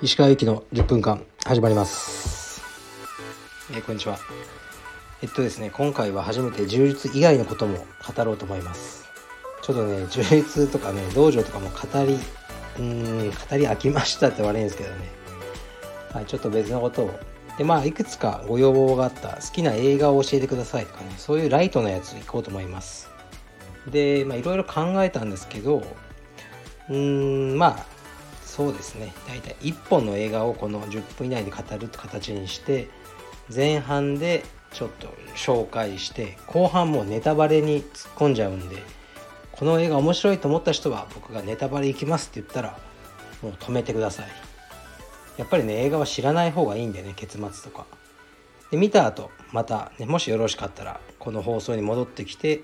石川由紀の10分間始まります、えーこんにちは。えっとですね今回は初めて充実以外のことも語ろうと思います。ちょっとね充実とかね道場とかも語りうーん語り飽きましたって悪いんですけどね。はいちょっと別のことをでまあいくつかご要望があった好きな映画を教えてくださいとかねそういうライトなやつ行こうと思います。でまあいろいろ考えたんですけどうーんまあそうですね。大体1本の映画をこの10分以内で語るって形にして前半でちょっと紹介して後半もネタバレに突っ込んじゃうんでこの映画面白いと思った人は僕がネタバレいきますって言ったらもう止めてください。やっぱりね映画は知らない方がいいんでね結末とか。で見た後また、ね、もしよろしかったらこの放送に戻ってきて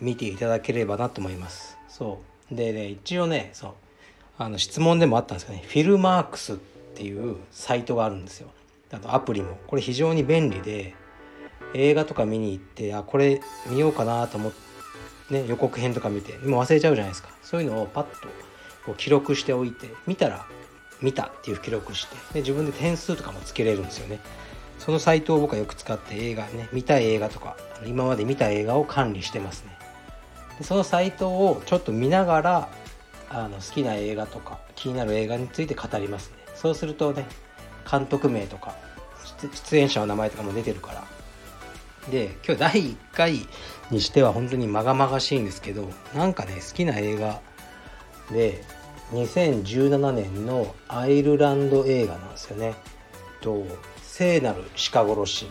見ていただければなと思います。そう。でね一応ねそう。あの質問でもあったんですけどねフィルマークスっていうサイトがあるんですよ。あとアプリも。これ非常に便利で映画とか見に行ってあこれ見ようかなと思って、ね、予告編とか見てもう忘れちゃうじゃないですか。そういうのをパッとこう記録しておいて見たら見たっていう記録してで自分で点数とかもつけれるんですよね。そのサイトを僕はよく使って映画ね見たい映画とか今まで見た映画を管理してますね。でそのサイトをちょっと見ながらあの好きな映画とか気になる映画について語りますね。そうするとね監督名とか出演者の名前とかも出てるから。で今日第1回にしては本当にまがまがしいんですけどなんかね好きな映画で2017年のアイルランド映画なんですよね。と聖なる鹿殺し。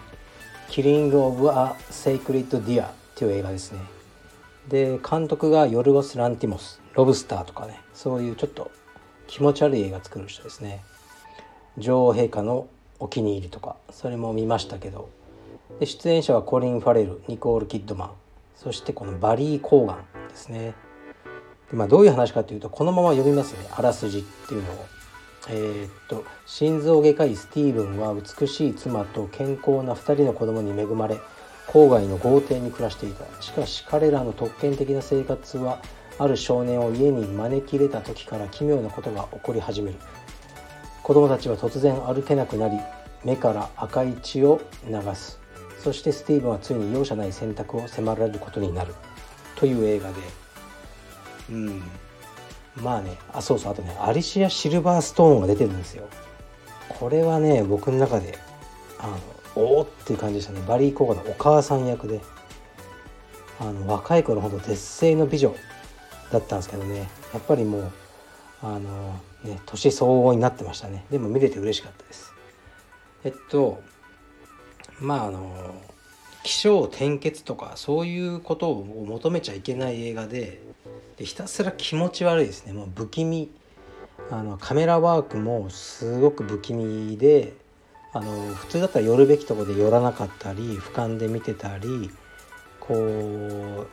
Killing of a Sacred Deer っていう映画ですね。で監督がヨルゴス・ランティモス。ロブスターとかね。そういうちょっと気持ち悪い映画作る人ですね。女王陛下のお気に入りとか。それも見ましたけど。で出演者はコリン・ファレルニコール・キッドマン。そしてこのバリー・コーガンですね。まあ、どういう話かというとこのまま読みますね。あらすじっていうのを。えーっと心臓外科医スティーブンは美しい妻と健康な2人の子供に恵まれ郊外の豪邸に暮らしていた。しかし彼らの特権的な生活はある少年を家に招き入れた時から奇妙なことが起こり始める。子供たちは突然歩けなくなり目から赤い血を流す。そしてスティーブンはついに容赦ない選択を迫られることになる。という映画でうん。まあねあそうそうあとねアリシア・シルバーストーンが出てるんですよ。これはね僕の中であのおおっていう感じでしたね。バリー・コーガのお母さん役で。あの若い頃ほど絶世の美女だったんですけどね。やっぱりもうあのね年相応になってましたね。でも見れて嬉しかったです。えっとまああの起承転結とかそういうことを求めちゃいけない映画ででひたすら気持ち悪いですね。もう不気味。あのカメラワークもすごく不気味であの普通だったら寄るべきとこで寄らなかったり俯瞰で見てたりこう、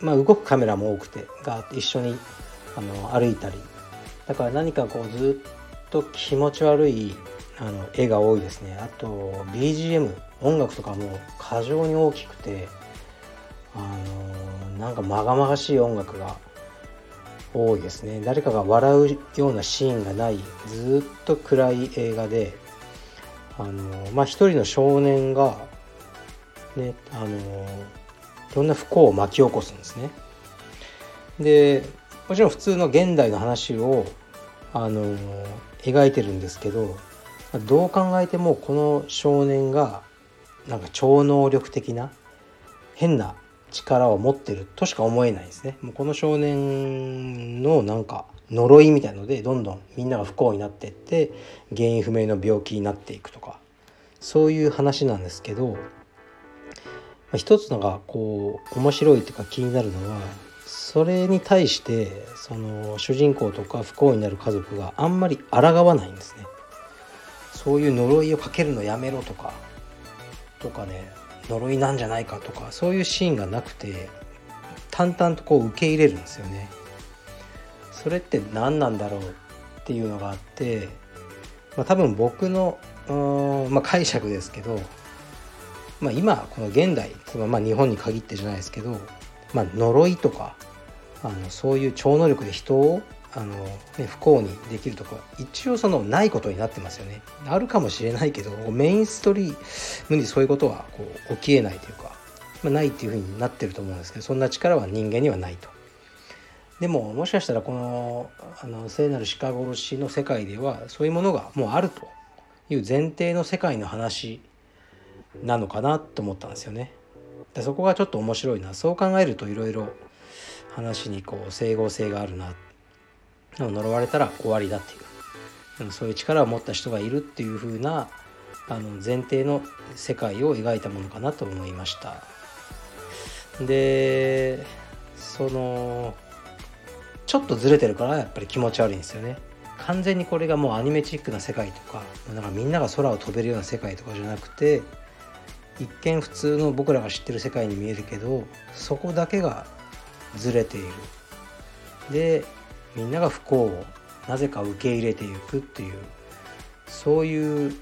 まあ、動くカメラも多くてが一緒にあの歩いたり。だから何かこうずっと気持ち悪いあの絵が多いですね。あと BGM 音楽とかも過剰に大きくてあのなんかまがまがしい音楽が多いですね。誰かが笑うようなシーンがないずっと暗い映画であのまあ一人の少年がねあのいろんな不幸を巻き起こすんですね。でもちろん普通の現代の話をあの描いてるんですけどどう考えてもこの少年がなんか超能力的な変な力を持ってるとしか思えないですね。もうこの少年のなんか呪いみたいのでどんどんみんなが不幸になってって原因不明の病気になっていくとかそういう話なんですけど、まあ、一つのがこう面白いっていうか気になるのはそれに対してその主人公とか不幸になる家族があんまり抗わないんですね。そういう呪いをかけるのやめろとかとかね呪いなんじゃないかとかそういうシーンがなくて淡々とこう受け入れるんですよね。それって何なんだろうっていうのがあって、まあ、多分僕の、まあ、解釈ですけどまあ、今この現代まあ日本に限ってじゃないですけど、まあ、呪いとかあのそういう超能力で人をあの、ね、不幸にできるとか一応そのないことになってますよねあるかもしれないけどメインストリームにそういうことはこう起きえないというか、まあ、ないっていうふうになってると思うんですけどそんな力は人間にはないと。でももしかしたらこのあの聖なる鹿殺しの世界ではそういうものがもうあるという前提の世界の話なのかなと思ったんですよね。でそこがちょっと面白いなそう考えるといろいろ話にこう整合性があるな呪われたら終わりだっていう。そういう力を持った人がいるっていう風なあの前提の世界を描いたものかなと思いました。でそのちょっとずれてるからやっぱり気持ち悪いんですよね。完全にこれがもうアニメチックな世界とかなんかみんなが空を飛べるような世界とかじゃなくて一見普通の僕らが知ってる世界に見えるけどそこだけがずれている。でみんなが不幸をなぜか受け入れていくっていうそういう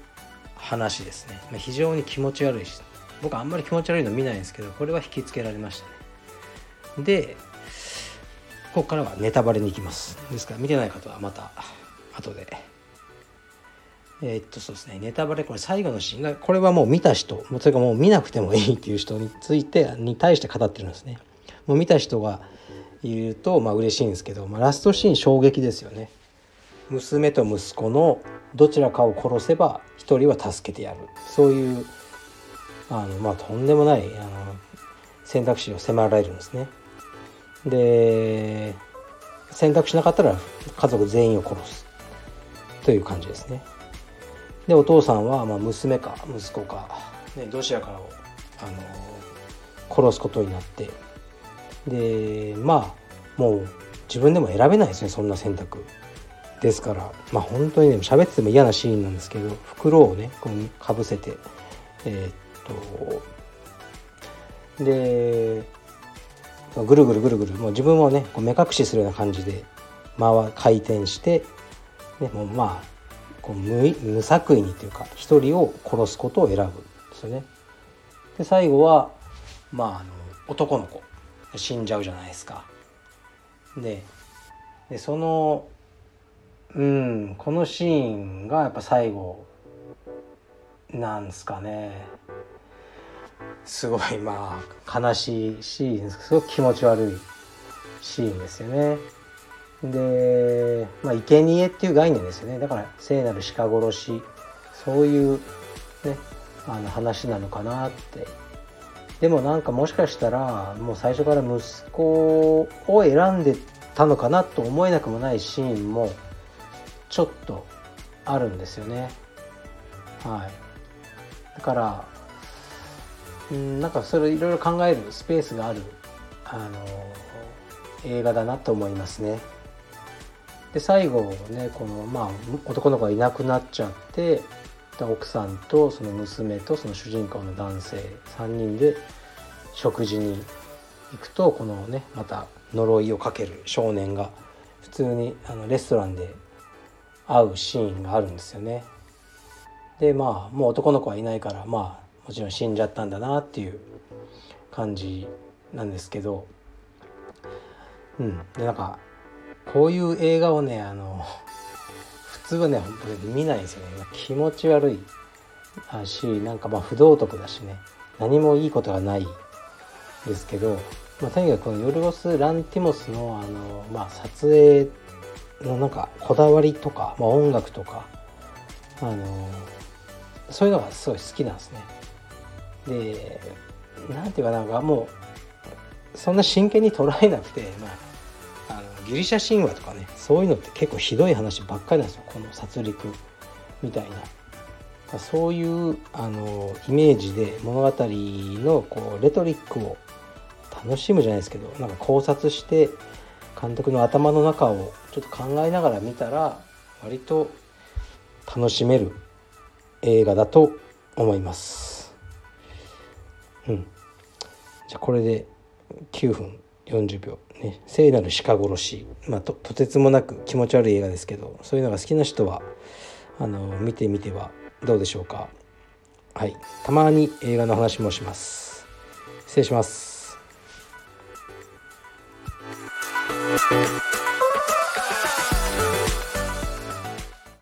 話ですね、まあ、非常に気持ち悪いし僕あんまり気持ち悪いの見ないんですけどこれは引きつけられましたね。でここからはネタバレに行きます。ですから見てない方はまた後で。え、っとそうですね。ネタバレこれ最後のシーンがこれはもう見た人それかもう見なくてもいいっていう人についてに対して語ってるんですね。もう見た人がいるとまあ嬉しいんですけど、まあ、ラストシーン衝撃ですよね。娘と息子のどちらかを殺せば一人は助けてやる。そういうあの、まあ、とんでもないあの選択肢を迫られるんですね。で選択しなかったら家族全員を殺す。という感じですね。でお父さんはまあ娘か息子か、ね、どちらかをあの殺すことになってでまあもう自分でも選べないですねそんな選択ですからまあ本当にね喋ってても嫌なシーンなんですけど袋をねこうかぶせてえー、っとでぐるぐるぐるぐるもう自分をねこう目隠しするような感じで回回転して、ね、もうまあこう無無作為にというか一人を殺すことを選ぶんですよね。で最後はまああの男の子死んじゃうじゃないですか。ででそのうんこのシーンがやっぱ最後なんすかねすごいまあ悲しいシーンすごく気持ち悪いシーンですよね。で、まあ、生贄っていう概念ですよねだから聖なる鹿殺しそういうねあの話なのかなってでもなんかもしかしたらもう最初から息子を選んでたのかなと思えなくもないシーンもちょっとあるんですよね。はい、だからうんなんかそれいろいろ考えるスペースがあるあの映画だなと思いますね。で最後ねこのまあ男の子がいなくなっちゃって奥さんとその娘とその主人公の男性3人で食事に行くとこのねまた呪いをかける少年が普通にあのレストランで会うシーンがあるんですよね。でまあもう男の子はいないからまあもちろん死んじゃったんだなっていう感じなんですけどうんでなんかこういう映画をねあの通はね本当に見ないですよね。気持ち悪い。しなんかまあ不道徳だしね。何もいいことがないですけど、まあ、とにかくこのヨルゴス・ランティモスのあの、まあ、撮影のなんかこだわりとか、まあ、音楽とかあのそういうのがすごい好きなんですね。でなんていうかなんかもうそんな真剣に捉えなくて、まあ、ギリシャ神話とかねそういうのって結構ひどい話ばっかりなんですよこの殺戮みたいなそういうあのイメージで物語のこうレトリックを楽しむじゃないですけどなんか考察して監督の頭の中をちょっと考えながら見たら割と楽しめる映画だと思います。うん。じゃあこれで9分40秒。ね。聖なる鹿殺し、まあ、ととてつもなく気持ち悪い映画ですけどそういうのが好きな人はあの見てみてはどうでしょうか。はい。たまに映画の話もします。失礼します。